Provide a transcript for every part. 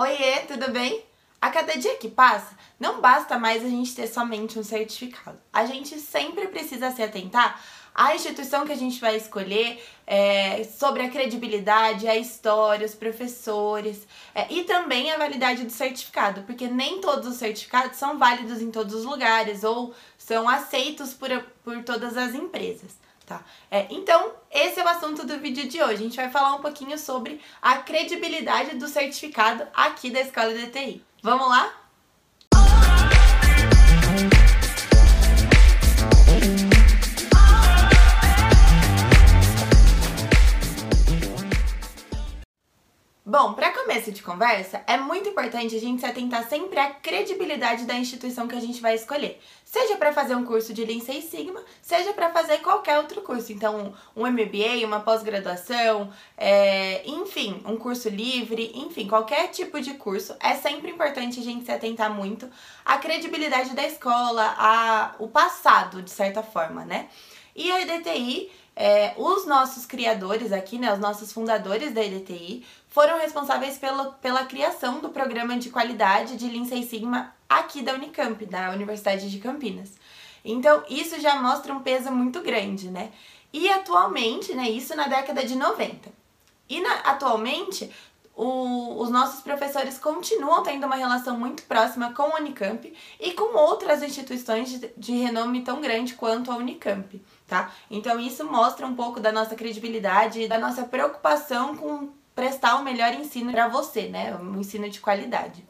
Oiê, tudo bem? A cada dia que passa, não basta mais a gente ter somente um certificado. A gente sempre precisa se atentar à instituição que a gente vai escolher, é, sobre a credibilidade, a história, os professores é, e também a validade do certificado, porque nem todos os certificados são válidos em todos os lugares ou são aceitos por, por todas as empresas. Tá? É, então, esse é o assunto do vídeo de hoje. A gente vai falar um pouquinho sobre a credibilidade do certificado aqui da Escola DTI. Vamos lá? Bom, para começo de conversa, é muito importante a gente se atentar sempre à credibilidade da instituição que a gente vai escolher. Seja para fazer um curso de Lean Six Sigma, seja para fazer qualquer outro curso. Então, um MBA, uma pós-graduação, é, enfim, um curso livre, enfim, qualquer tipo de curso, é sempre importante a gente se atentar muito à credibilidade da escola, a, o passado, de certa forma, né? E a EDTI é, os nossos criadores aqui, né, os nossos fundadores da EDTI, foram responsáveis pelo, pela criação do programa de qualidade de Lean Six Sigma aqui da Unicamp, da Universidade de Campinas. Então, isso já mostra um peso muito grande, né? E atualmente, né, isso na década de 90. E na, atualmente, o, os nossos professores continuam tendo uma relação muito próxima com a Unicamp e com outras instituições de, de renome tão grande quanto a Unicamp, tá? Então isso mostra um pouco da nossa credibilidade, da nossa preocupação com prestar o melhor ensino para você, né? Um ensino de qualidade.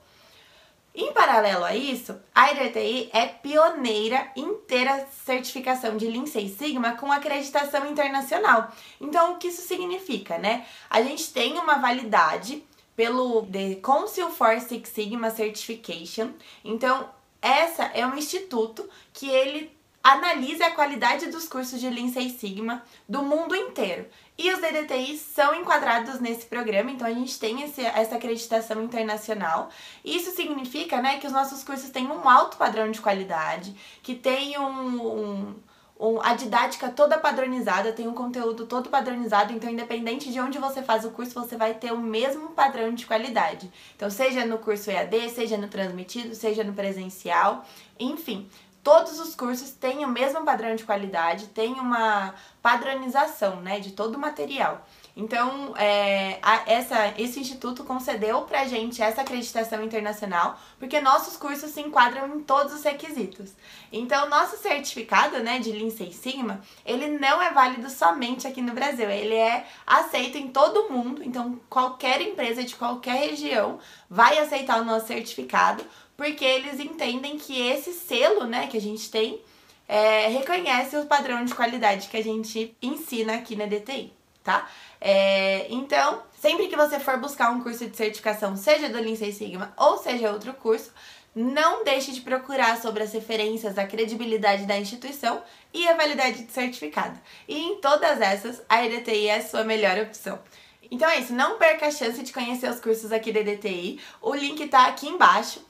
Em paralelo a isso, a IDTI é pioneira em ter a certificação de Lean Six Sigma com acreditação internacional. Então, o que isso significa, né? A gente tem uma validade pelo The Council for Six Sigma Certification. Então, essa é um instituto que ele analisa a qualidade dos cursos de Lean Six Sigma do mundo inteiro. E os DDTIs são enquadrados nesse programa, então a gente tem esse, essa acreditação internacional. Isso significa né, que os nossos cursos têm um alto padrão de qualidade, que tem um, um, a didática toda padronizada, tem um conteúdo todo padronizado, então independente de onde você faz o curso, você vai ter o mesmo padrão de qualidade. Então, seja no curso EAD, seja no transmitido, seja no presencial, enfim, todos os cursos têm o mesmo padrão de qualidade, tem uma padronização né, de todo o material. Então, é, a, essa, esse instituto concedeu pra gente essa acreditação internacional, porque nossos cursos se enquadram em todos os requisitos. Então, nosso certificado né, de Lean Six Sigma, ele não é válido somente aqui no Brasil, ele é aceito em todo o mundo, então qualquer empresa de qualquer região vai aceitar o nosso certificado, porque eles entendem que esse selo, né, que a gente tem, é, reconhece o padrão de qualidade que a gente ensina aqui na DTI, tá? É, então, sempre que você for buscar um curso de certificação, seja do Lean Sigma ou seja outro curso, não deixe de procurar sobre as referências, a credibilidade da instituição e a validade de certificado. E em todas essas, a EDTI é a sua melhor opção. Então é isso, não perca a chance de conhecer os cursos aqui da EDTI. O link tá aqui embaixo.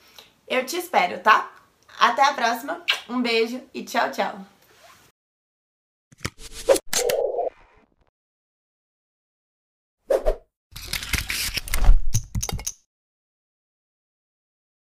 Eu te espero, tá? Até a próxima, um beijo e tchau, tchau!